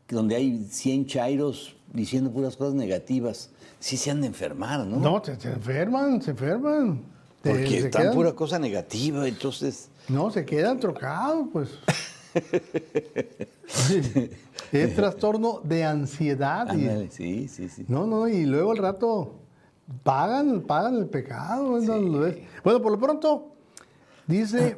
donde hay 100 chairos diciendo puras cosas negativas. Sí se han de enfermar, ¿no? no, se, se enferman, se enferman. Porque están quedan- pura cosa negativa, entonces... No, se quedan trocados, pues. es trastorno de ansiedad. y- sí, sí, sí. no, no, y luego al rato pagan, pagan el pecado. Bueno, por lo pronto, dice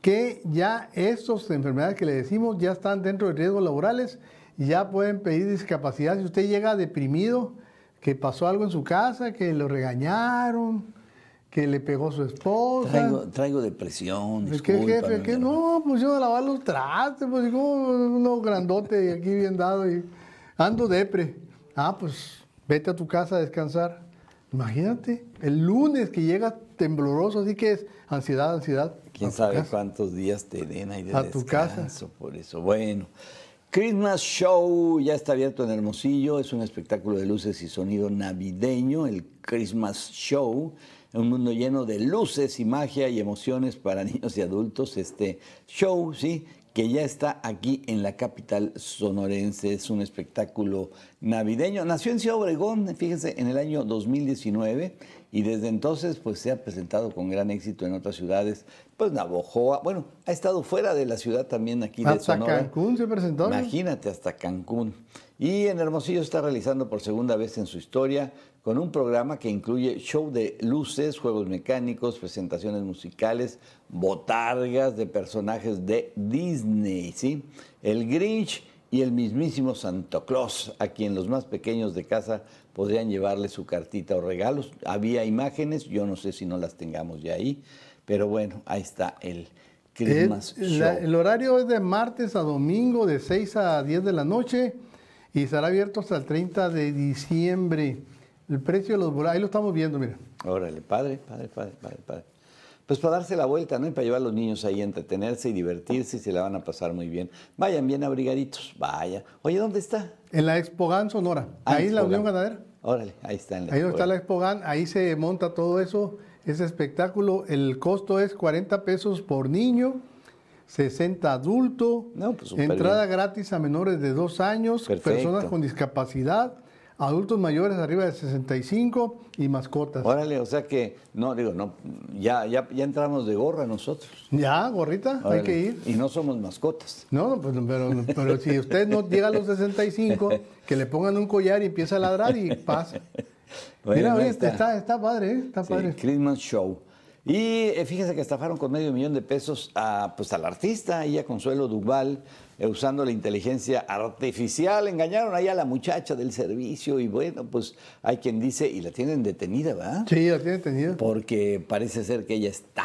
que ya estas enfermedades que le decimos ya están dentro de riesgos laborales y ya pueden pedir discapacidad. Si usted llega deprimido, que pasó algo en su casa, que lo regañaron, que le pegó su esposa. Traigo, traigo depresión, ¿Es que jefe? ¿Qué? No, pues yo a lavar los trastes, pues como uno grandote y aquí bien dado y ando depre. Ah, pues vete a tu casa a descansar. Imagínate, el lunes que llegas tembloroso, así que es ansiedad, ansiedad. Quién sabe casa. cuántos días te den ahí de A tu casa. descanso, por eso. Bueno, Christmas Show ya está abierto en Hermosillo, es un espectáculo de luces y sonido navideño, el Christmas Show, un mundo lleno de luces y magia y emociones para *laughs* niños y adultos. Este show, sí, que ya está aquí en la capital sonorense, es un espectáculo navideño. Nació en Ciudad Obregón, fíjense, en el año 2019 y desde entonces pues se ha presentado con gran éxito en otras ciudades, pues Navojoa, bueno, ha estado fuera de la ciudad también aquí de Hasta Sonora. Cancún se presentó. ¿no? Imagínate, hasta Cancún. Y en Hermosillo está realizando por segunda vez en su historia con un programa que incluye show de luces, juegos mecánicos, presentaciones musicales, botargas de personajes de Disney, ¿sí? El Grinch y el mismísimo Santo Claus, a quien los más pequeños de casa podrían llevarle su cartita o regalos. Había imágenes, yo no sé si no las tengamos ya ahí, pero bueno, ahí está el Christmas Es- Show. la- el horario es de martes a domingo de 6 a 10 de la noche y estará abierto hasta el 30 de diciembre. El precio de los boletos, ahí lo estamos viendo, mira. Órale, padre, padre, padre, padre, padre. Pues para darse la vuelta, ¿no? Y para llevar a los niños ahí a entretenerse y divertirse y se la van a pasar muy bien. Vayan bien abrigaditos, vaya. Oye, ¿dónde está? En la Expogan Sonora, Ah, ahí en la Expo Unión Gan. Ganadera. Órale, ahí está en la Ahí donde está la Expo Expogan, ahí se monta todo eso, ese espectáculo. El costo es 40 pesos por niño, 60 adulto, No, pues, entrada bien. gratis a menores de 2 años, Perfecto. personas con discapacidad, adultos mayores arriba de 65 y mascotas. Órale, o sea que, no, digo, no, ya, ya, ya entramos de gorra nosotros. Ya, gorrita, hay que ir. Y no somos mascotas. No, pues, pero, pero si usted no llega a los 65, que le pongan un collar y empieza a ladrar y pasa. *laughs* Bueno, Mira, oye, está. está. Está, padre, ¿eh? está Sí, padre. Christmas Show. Y eh, fíjese que estafaron con medio millón de pesos a, pues, al artista, ella Consuelo Duval, usando la inteligencia artificial. Engañaron ahí a la muchacha del servicio y bueno, pues hay quien dice, y la tienen detenida, ¿verdad? Sí, la tienen detenida. Porque parece ser que ella está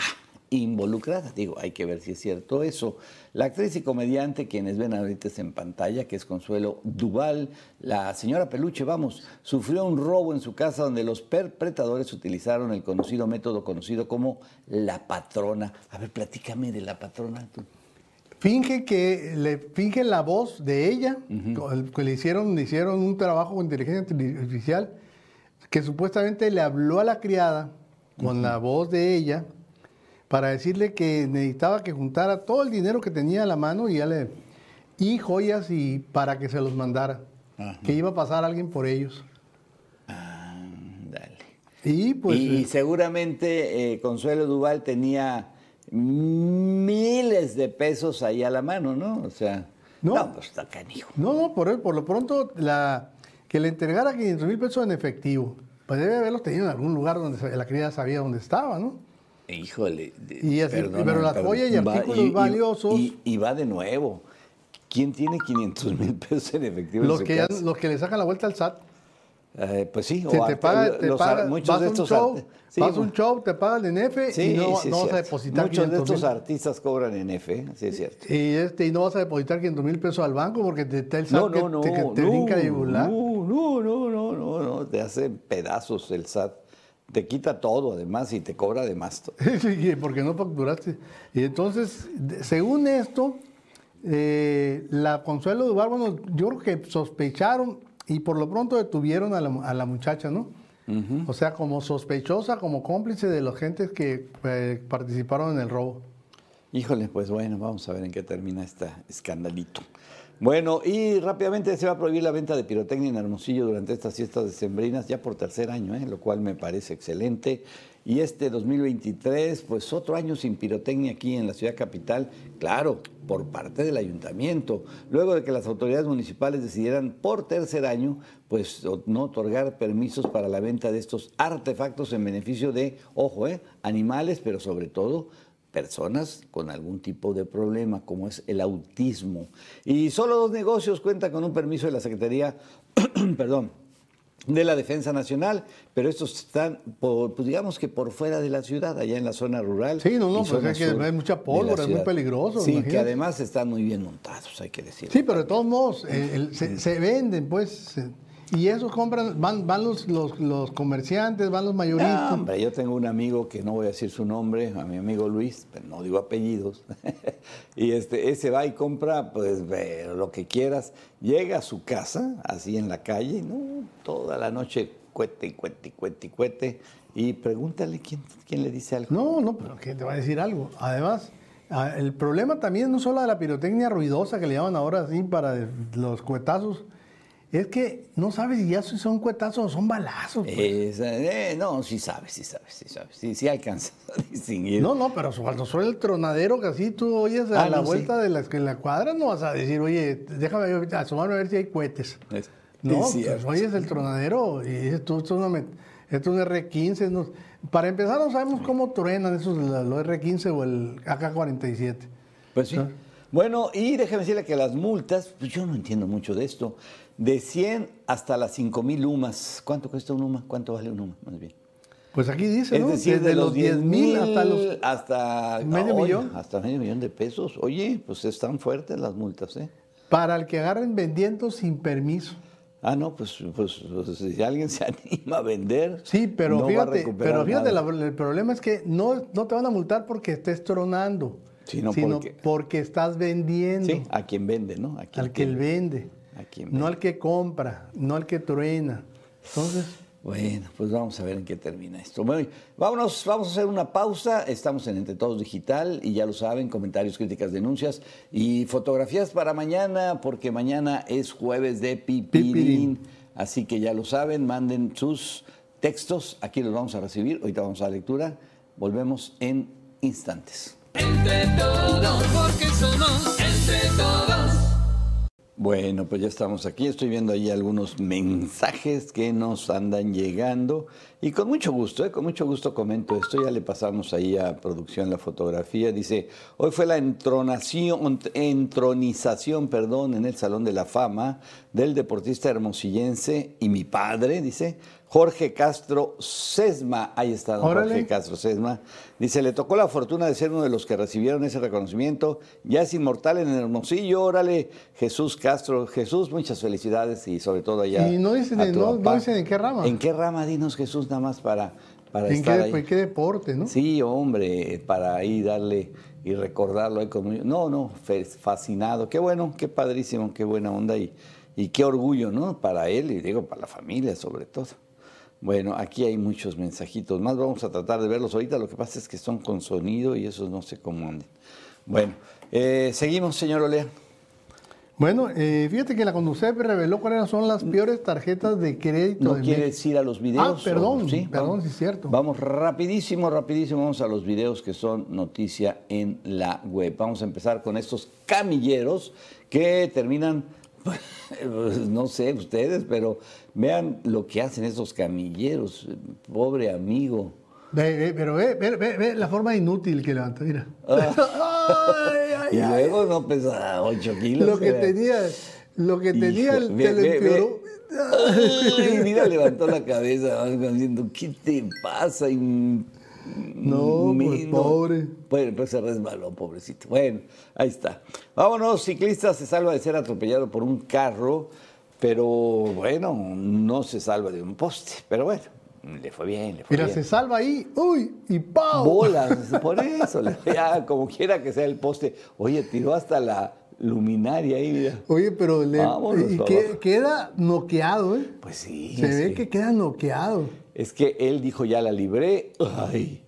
involucrada. Digo, hay que ver si es cierto eso. La actriz y comediante, quienes ven ahorita en pantalla, que es Consuelo Duval, la señora Peluche, vamos, sufrió un robo en su casa donde los perpetradores utilizaron el conocido método conocido como la patrona. A ver, platícame de la patrona. Tú. Finge que le finge la voz de ella, que le hicieron, le hicieron un trabajo con inteligencia artificial, que supuestamente le habló a la criada con la voz de ella para decirle que necesitaba que juntara todo el dinero que tenía a la mano y, ya le, y joyas y para que se los mandara. Que iba a pasar alguien por ellos. Ah, dale. Y pues. Y, eh, seguramente eh, Consuelo Duval tenía miles de pesos ahí a la mano, ¿no? O sea, No. no, pues está canijo. no, no, por, por lo pronto la, que le entregara 500 mil pesos en efectivo. Pues debe haberlos tenido en algún lugar donde la criada sabía dónde estaba, ¿no? Híjole. de- Y así- pero las joyas y Va- artículos valiosos- Y, y va de nuevo. ¿Quién tiene 500 mil pesos en efectivo Los en que, ya- los que le sacan la vuelta al SAT. Eh, pues sí, Se o te paga, te los paga- muchos vas de a un estos show, sí, vas un show, te pagan en F Sí, y no, sí, no vas a depositar Muchos de 500 estos mil. artistas cobran en F, sí es cierto. Y, este, y no vas a depositar 500 mil pesos al banco porque te está el SAT No, que no, no, te, te no, brinca de no, no, no, no, no, no, te hace pedazos el SAT. Te quita todo además y te cobra además. *laughs* Sí, porque no facturaste. Y entonces, de- según esto, eh, la Consuelo Duval, bueno, yo creo que sospecharon y por lo pronto detuvieron a la, a la muchacha, ¿no? O sea, como sospechosa, como cómplice de los gentes que eh, participaron en el robo. Híjole, pues bueno, vamos a ver en qué termina este escandalito. Bueno, y rápidamente se va a prohibir la venta de pirotecnia en Hermosillo durante estas fiestas decembrinas, ya por tercer año, ¿eh? lo cual me parece excelente. Y este 2023, pues otro año sin pirotecnia aquí en la ciudad capital, claro, por parte del ayuntamiento. Luego de que las autoridades municipales decidieran por tercer año, pues no otorgar permisos para la venta de estos artefactos en beneficio de, ojo, ¿eh? animales, pero sobre todo personas con algún tipo de problema, como es el autismo. Y solo dos negocios cuentan con un permiso de la Secretaría, *clears throat* perdón, de la Defensa Nacional, pero estos están, por, pues digamos que por fuera de la ciudad, allá en la zona rural. Sí, no, no, pues es que hay mucha pólvora, es muy peligroso, Sí, que además están muy bien montados, hay que decirlo. Sí, pero de todos modos, eh, el- se, se venden, pues. se- y esos compran, van, van los, los, los comerciantes, van los mayoristas. No, hombre, yo tengo un amigo que no voy a decir su nombre, a mi amigo Luis, pero no digo apellidos. *laughs* y este, ese va y compra, pues, lo que quieras. Llega a su casa, así en la calle, ¿no? Toda la noche, cuete, y cuete, y cuete, y cuete. Y pregúntale quién, quién le dice algo. No, no, pero que te va a decir algo. Además, el problema también no solo de la pirotecnia ruidosa que le llaman ahora así para los cuetazos, es que no sabes si ya son cuetazos o son balazos. pues. Esa- eh, no, sí sabes, sí sabes, sí sabes. Sí, sí alcanzas a distinguir. No, no, pero cuando suena el tronadero que así tú oyes a Ah, la no, sí. vuelta de la, en la cuadra, no vas a decir, oye, déjame asomarme a ver si hay cohetes. Es- No, es pues oyes el tronadero y dices tú, esto es, un R15. no- Para empezar, no sabemos cómo truenan esos, los R15 o el AK-47. Pues sí. Bueno, y déjeme decirle que las multas, pues yo no entiendo mucho de esto, de 100 hasta las 5 mil UMAS. ¿Cuánto cuesta un UMA? ¿Cuánto vale un UMA? Más bien. Pues aquí dice, Es ¿no? decir, Desde de los 10 mil hasta los... hasta ¿Medio millón? Hasta medio millón de pesos. Oye, pues están fuertes las multas, ¿eh? Para el que agarren vendiendo sin permiso. Ah, no, pues, pues, pues, si alguien se *laughs* anima a vender. Sí, pero no va a fíjate, pero fíjate, la- el problema es que no, no te van a multar porque estés tronando, Sino sino porque- porque estás vendiendo. Sí, a quien vende, ¿no? A quien al que él vende, no al que compra, no al que truena. Entonces, Bueno, pues vamos a ver en qué termina esto. Bueno, vámonos, vamos a hacer una pausa. Estamos en Entre Todos Digital y ya lo saben, comentarios, críticas, denuncias y fotografías para mañana, porque mañana es jueves de pipirín. Pipirín. Así que ya lo saben, manden sus textos. Aquí los vamos a recibir. Ahorita vamos a la lectura. Volvemos en instantes. Entre todos, porque somos entre todos. Bueno, pues ya estamos aquí. Estoy viendo ahí algunos mensajes que nos andan llegando. Y con mucho gusto, ¿eh? con mucho gusto comento esto. Ya le pasamos ahí a producción la fotografía. Dice, hoy fue la entronación, entronización perdón, en el Salón de la Fama del deportista hermosillense y mi padre, dice, Jorge Castro Sesma. Ahí está, don Órale. Jorge Castro Sesma. Dice, le tocó la fortuna de ser uno de los que recibieron ese reconocimiento. Ya es inmortal en Hermosillo. Órale, Jesús Castro. Jesús, muchas felicidades y sobre todo allá. Y no dicen a en- tu no- dicen en qué rama. ¿En qué rama? Dinos Jesús nada más para, para ¿En estar qué, ahí. pues, qué deporte, no? Sí, hombre, para ahí darle y recordarlo ahí con No, no, fascinado. Qué bueno, qué padrísimo, qué buena onda y, y qué orgullo, ¿no? Para él y digo, para la familia sobre todo. Bueno, aquí hay muchos mensajitos más, vamos a tratar de verlos ahorita. Lo que pasa es que son con sonido y esos no sé cómo anden. Bueno, eh, seguimos, señor Olea. Bueno, eh, fíjate que la Conducef reveló cuáles son las peores tarjetas de crédito ¿No de quieres ir a los videos? Ah, perdón, o- perdón, vamos. sí es cierto. Vamos rapidísimo, rapidísimo, vamos a los videos que son noticia en la web. Vamos a empezar con estos camilleros que terminan, *laughs* pues, no sé ustedes, pero vean lo que hacen estos camilleros, pobre amigo. Ve, ve, pero ve, ve, ve, ve la forma inútil que levanta, mira. *laughs* Ay, ay, Y luego no pesa 8 kilos. Lo que era- tenía, lo que tenía, Hijo, el- ve, te lo ve, ve. empeoró. Ay, *laughs* mira, levantó la cabeza, diciendo, ¿qué te pasa? Y, No, pues, pobre. Bueno, pues se resbaló, pobrecito. Bueno, ahí está. Vámonos, ciclista se salva de ser atropellado por un carro, pero bueno, no se salva de un poste. Pero bueno, le fue bien, le fue Mira, bien. se salva ahí, uy, y ¡pau! Bolas, *laughs* por eso, le- ya, como quiera que sea el poste. Oye, tiró hasta la luminaria ahí, mira. Oye, pero le, Vámonos, y que- queda noqueado, ¿eh? Pues sí. Se ve que- que queda noqueado. Es que él dijo, ya la libré. Ay,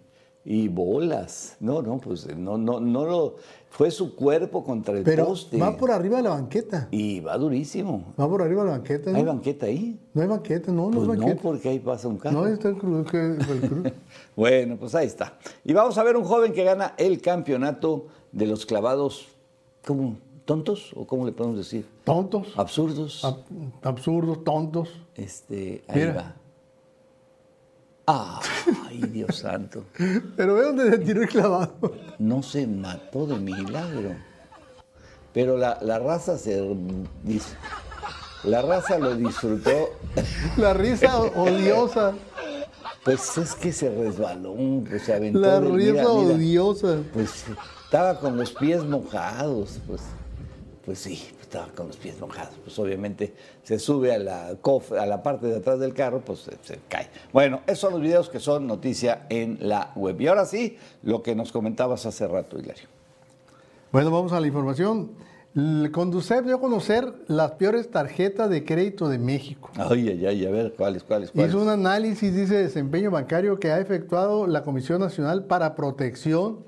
y bolas. No, no, pues no, no, no lo. Fue su cuerpo contra el Pero poste. va por arriba de la banqueta. Y va durísimo. Va por arriba de la banqueta. ¿no? ¿Hay banqueta ahí? No hay banqueta, no, no Pues hay no, banqueta. porque ahí pasa un carro. No, está el cruz. que- el cruz. *laughs* Bueno, pues ahí está. Y vamos a ver un joven que gana el campeonato de los clavados, ¿cómo? ¿Tontos? ¿O cómo le podemos decir? Tontos, Absurdos. ab- absurdos, tontos. Este, ahí Mira. va. Ay, Dios santo. Pero ve dónde se tiró el clavado. no se mató de milagro. Pero la, la raza se la raza lo disfrutó. La risa odiosa. Pues es que se resbaló, pues se aventó. La de- risa mira, mira, odiosa. Pues estaba con los pies mojados, pues, pues sí, estaba con los pies mojados. Pues obviamente se sube a la a la parte de atrás del carro, pues se, se cae. Bueno, esos son los videos que son noticia en la web. Y ahora sí, lo que nos comentabas hace rato, Hilario. Bueno, vamos a la información. El Conducef dio a conocer las peores tarjetas de crédito de México. Ay, ay, ay, a ver, ¿cuáles, cuáles, cuáles? Hizo un análisis, dice, de desempeño bancario que ha efectuado la Comisión Nacional para Protección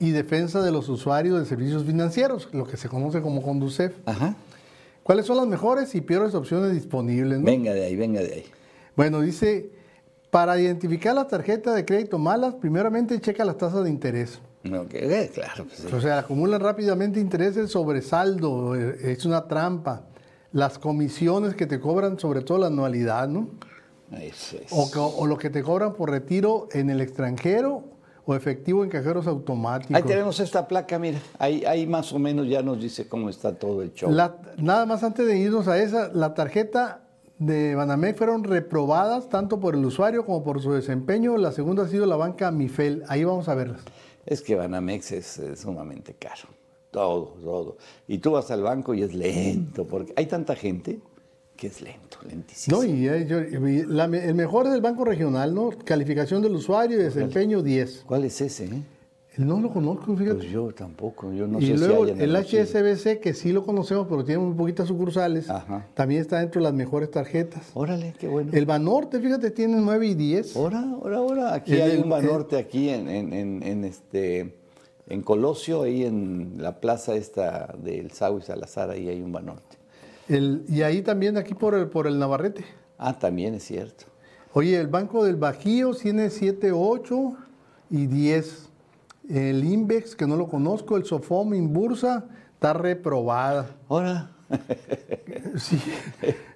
y Defensa de los Usuarios de Servicios Financieros, lo que se conoce como Conducef. Ajá. ¿Cuáles son las mejores y peores opciones disponibles? no? Venga de ahí, venga de ahí. Bueno, dice, para identificar las tarjetas de crédito malas, primeramente checa las tasas de interés. No, que, eh, claro, pues sí. O sea, acumulan rápidamente intereses sobre saldo, eh, es una trampa. Las comisiones que te cobran, sobre todo la anualidad, ¿no? Eso es. O lo que te cobran por retiro en el extranjero o efectivo en cajeros automáticos. Ahí tenemos esta placa, mira. Ahí, ahí más o menos ya nos dice cómo está todo el show. La- nada más antes de irnos a esa, la tarjeta de Banamex fueron reprobadas tanto por el usuario como por su desempeño. La segunda ha sido la banca Mifel. Ahí vamos a verlas. Es que Banamex es, eh, sumamente caro. Todo, todo. Y tú vas al banco y es lento, porque hay tanta gente que es lento, lentísimo. No, y, eh, yo- y la me- el mejor es el Banco Regional, ¿no? Calificación del usuario y desempeño 10. ¿Cuál es ese? eh? No lo conozco, fíjate. Pues yo tampoco, yo no y sé luego si hay en el. HSBC, que sí lo conocemos, pero tiene muy poquitas sucursales, Ajá. también está dentro de las mejores tarjetas. Órale, qué bueno. El Banorte, fíjate, tiene 9 y 10. Ahora, ahora, ahora. Aquí El- hay un Banorte, aquí en, en, en, en este, en Colosio, ahí en la plaza esta del Sau y Salazar, ahí hay un Banorte. El- y ahí también, aquí por el, por el Navarrete. Ah, también es cierto. Oye, el Banco del Bajío tiene 7, 8 y 10. El Invex, que no lo conozco, el Sofom Inbursa, está reprobada. Ahora, *laughs* Sí.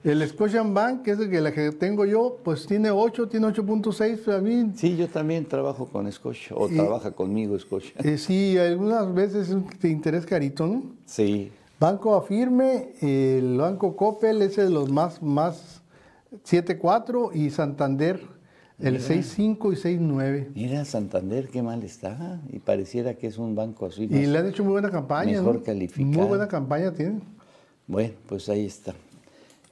El Scotian Bank, que es el que, la que tengo yo, pues tiene 8, tiene 8.6 a mí. Sí, yo también trabajo con Scotia, o Y- trabaja conmigo Scotia. Eh, sí, algunas veces es de interés carito, ¿no? Sí, Banco Afirme, el Banco Coppel es de los más, más 7.4 y Santander el 6.5 y 6.9. mira Santander, qué mal está, y pareciera que es un banco así. Y le han hecho muy buena campaña. mejor ¿no? calificado. Muy buena campaña tienen. Bueno, pues ahí está.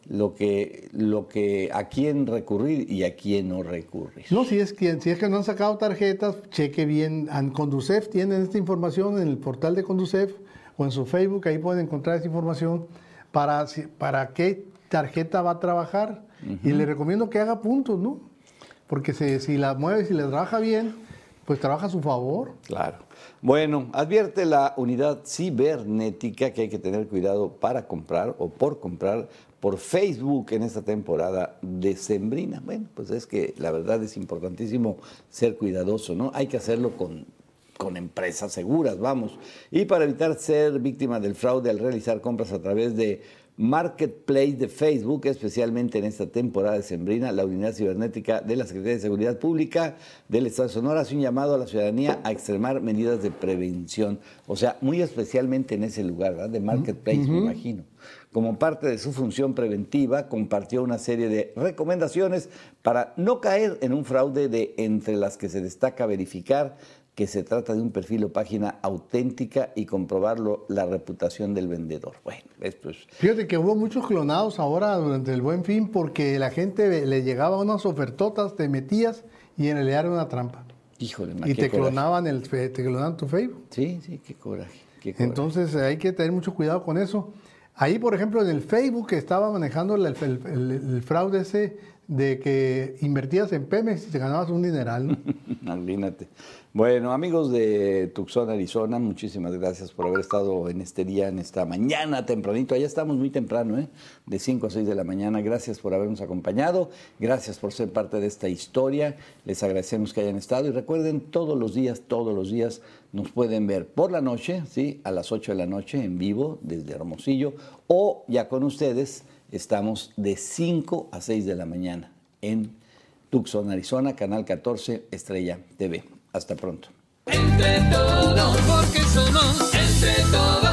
Lo que, lo que, a quién recurrir y a quién no recurrir. No, si es que, si es que no han sacado tarjetas, cheque bien. En Conducef tienen esta información en el portal de Conducef o en su Facebook, ahí pueden encontrar esta información para, para qué tarjeta va a trabajar. Y le recomiendo que haga puntos, ¿no? Porque se- si la mueve, si le trabaja bien, pues trabaja a su favor. Claro. Bueno, advierte la unidad cibernética que hay que tener cuidado para comprar o por comprar por Facebook en esta temporada decembrina. Bueno, pues es que la verdad es importantísimo ser cuidadoso, ¿no? Hay que hacerlo con, con empresas seguras, vamos. Y para evitar ser víctima del fraude al realizar compras a través de Marketplace de Facebook, especialmente en esta temporada de Sembrina, la unidad cibernética de la Secretaría de Seguridad Pública del Estado de Sonora hace un llamado a la ciudadanía a extremar medidas de prevención, o sea, muy especialmente en ese lugar, ¿verdad? De Marketplace, me imagino. Como parte de su función preventiva, compartió una serie de recomendaciones para no caer en un fraude de entre las que se destaca verificar que se trata de un perfil o página auténtica y comprobarlo la reputación del vendedor. Bueno, esto es Fíjate que hubo muchos clonados ahora durante el buen fin porque la gente le llegaba unas ofertotas, te metías y en realidad era una trampa. Híjole, ma, Y te coraje. clonaban, el, te clonaban tu Facebook. Sí, sí, qué coraje. qué coraje. Entonces hay que tener mucho cuidado con eso. Ahí, por ejemplo, en el Facebook que estaba manejando el, el- el- el fraude ese de que invertías en Pemex y te ganabas un dineral. ¿no? *laughs* Imagínate. Bueno, amigos de Tucson, Arizona, muchísimas gracias por haber estado en este día, en esta mañana tempranito. Allá estamos muy temprano, ¿eh? De 5 a 6 de la mañana. Gracias por habernos acompañado. Gracias por ser parte de esta historia. Les agradecemos que hayan estado. Y recuerden, todos los días, todos los días nos pueden ver por la noche, ¿sí? A las 8 de la noche en vivo desde Hermosillo. O ya con ustedes estamos de 5 a 6 de la mañana en Tucson, Arizona, Canal 14, Estrella TV. Hasta pronto. Entre todos, porque somos entre todos.